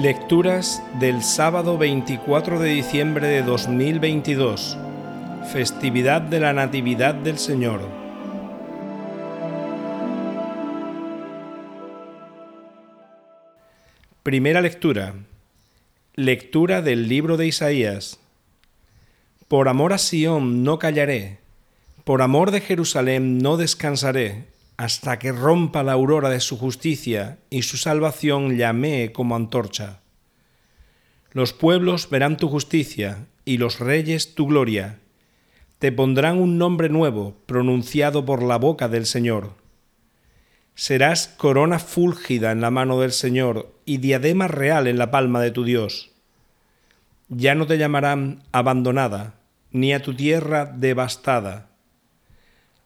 Lecturas del sábado 24 de diciembre de 2022, festividad de la Natividad del Señor. Primera lectura. Lectura del libro de Isaías. Por amor a Sión no callaré, por amor de Jerusalén no descansaré, hasta que rompa la aurora de su justicia y su salvación llamee como antorcha. Los pueblos verán tu justicia y los reyes tu gloria. Te pondrán un nombre nuevo pronunciado por la boca del Señor. Serás corona fúlgida en la mano del Señor y diadema real en la palma de tu Dios. Ya no te llamarán abandonada, ni a tu tierra devastada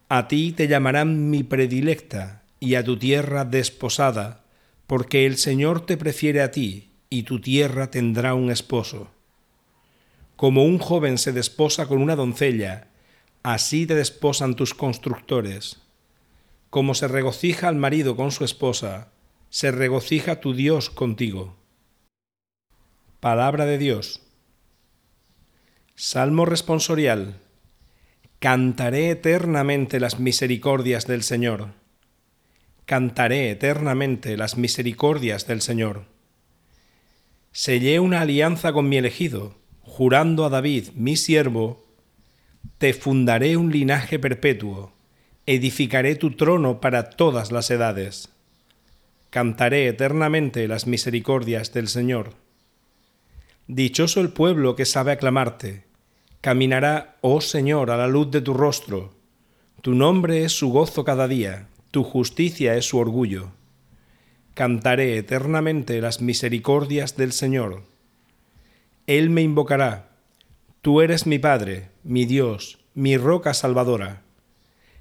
a ti te llamarán mi predilecta y a tu tierra desposada, porque el Señor te prefiere a ti y tu tierra tendrá un esposo. Como un joven se desposa con una doncella, así te desposan tus constructores. Como se regocija el marido con su esposa, se regocija tu Dios contigo. Palabra de Dios. Salmo responsorial. Cantaré eternamente las misericordias del Señor. Cantaré eternamente las misericordias del Señor. Sellé una alianza con mi elegido, jurando a David, mi siervo, te fundaré un linaje perpetuo, edificaré tu trono para todas las edades. Cantaré eternamente las misericordias del Señor. Dichoso el pueblo que sabe aclamarte, Caminará, oh Señor, a la luz de tu rostro. Tu nombre es su gozo cada día, tu justicia es su orgullo. Cantaré eternamente las misericordias del Señor. Él me invocará. Tú eres mi Padre, mi Dios, mi roca salvadora.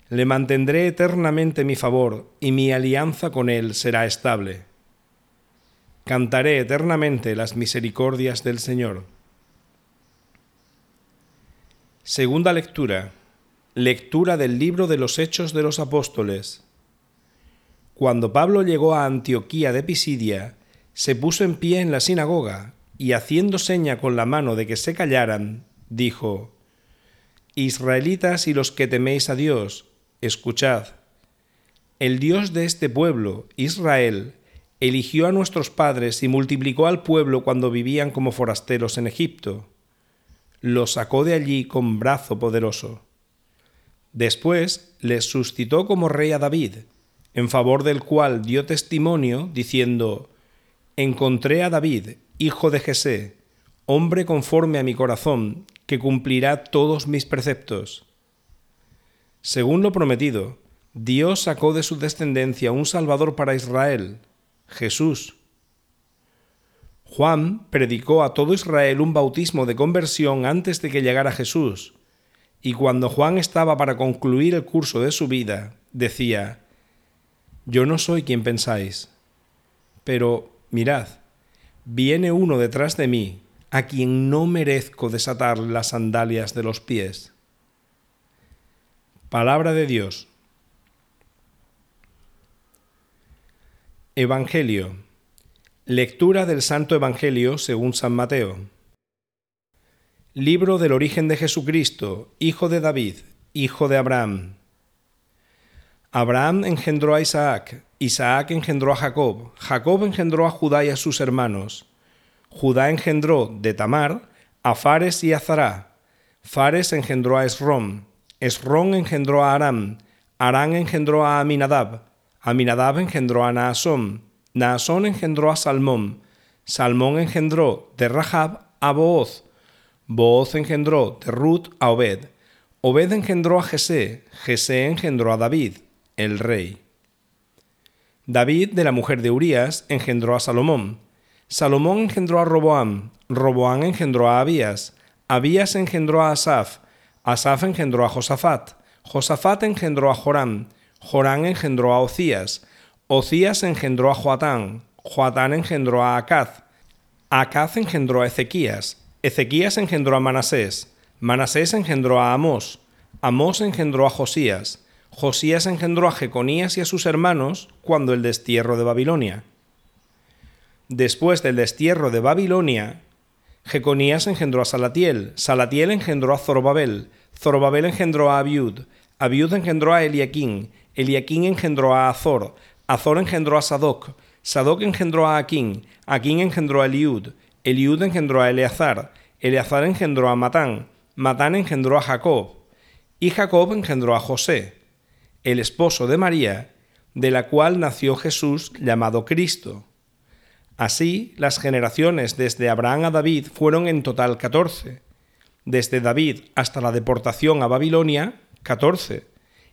Le mantendré eternamente mi favor, y mi alianza con Él será estable. Cantaré eternamente las misericordias del Señor. Segunda lectura. Lectura del libro de los Hechos de los Apóstoles. Cuando Pablo llegó a Antioquía de Pisidia, se puso en pie en la sinagoga y haciendo seña con la mano de que se callaran, dijo, Israelitas y los que teméis a Dios, escuchad. El Dios de este pueblo, Israel, eligió a nuestros padres y multiplicó al pueblo cuando vivían como forasteros en Egipto lo sacó de allí con brazo poderoso. Después les suscitó como rey a David, en favor del cual dio testimonio, diciendo, Encontré a David, hijo de Jesé, hombre conforme a mi corazón, que cumplirá todos mis preceptos. Según lo prometido, Dios sacó de su descendencia un Salvador para Israel, Jesús, Juan predicó a todo Israel un bautismo de conversión antes de que llegara Jesús, y cuando Juan estaba para concluir el curso de su vida, decía, Yo no soy quien pensáis, pero mirad, viene uno detrás de mí, a quien no merezco desatar las sandalias de los pies. Palabra de Dios. Evangelio Lectura del Santo Evangelio según San Mateo. Libro del origen de Jesucristo, hijo de David, hijo de Abraham. Abraham engendró a Isaac, Isaac engendró a Jacob, Jacob engendró a Judá y a sus hermanos. Judá engendró de Tamar a Fares y a Zará. Fares engendró a Esrom, Esrom engendró a Aram, Aram engendró a Aminadab, Aminadab engendró a Naasón, Naasón engendró a Salmón, Salmón engendró de Rahab a Booz, Booz engendró de Ruth a Obed, Obed engendró a Jesé, Jesé engendró a David, el rey. David, de la mujer de Urías, engendró a Salomón. Salomón engendró a Roboam, Roboam engendró a Abías, Abías engendró a Asaf, Asaf engendró a Josafat, Josafat engendró a Joram, Joram engendró a Ocías, Ocías engendró a Joatán, Joatán engendró a Acaz, Acaz engendró a Ezequías, Ezequías engendró a Manasés, Manasés engendró a Amós, Amós engendró a Josías, Josías engendró a Jeconías y a sus hermanos cuando el destierro de Babilonia. después del destierro de Babilonia, Jeconías engendró a Salatiel, Salatiel engendró a Zorobabel, Zorobabel engendró a Abiud, Abiud engendró a Eliaquín, Eliaquín engendró a Azor, Azor engendró a Sadoc, Sadoc engendró a Aquín, Aquín engendró a Eliud, Eliud engendró a Eleazar, Eleazar engendró a Matán, Matán engendró a Jacob, y Jacob engendró a José, el esposo de María, de la cual nació Jesús llamado Cristo. Así, las generaciones desde Abraham a David fueron en total catorce. Desde David hasta la deportación a Babilonia, catorce.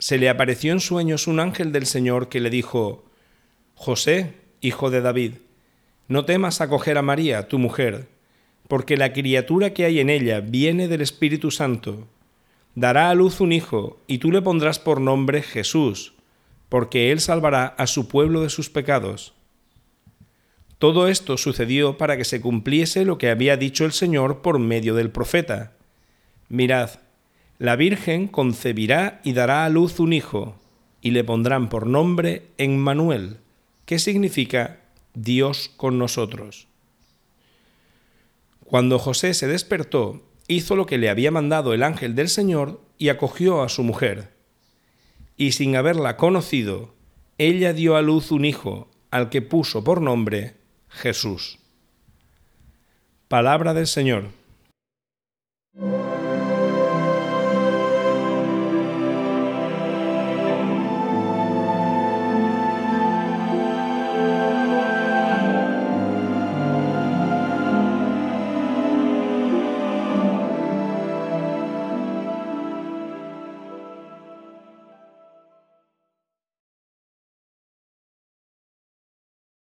se le apareció en sueños un ángel del Señor que le dijo, José, hijo de David, no temas acoger a María, tu mujer, porque la criatura que hay en ella viene del Espíritu Santo. Dará a luz un hijo, y tú le pondrás por nombre Jesús, porque él salvará a su pueblo de sus pecados. Todo esto sucedió para que se cumpliese lo que había dicho el Señor por medio del profeta. Mirad, la Virgen concebirá y dará a luz un hijo, y le pondrán por nombre Emmanuel, que significa Dios con nosotros. Cuando José se despertó, hizo lo que le había mandado el ángel del Señor y acogió a su mujer. Y sin haberla conocido, ella dio a luz un hijo, al que puso por nombre Jesús. Palabra del Señor.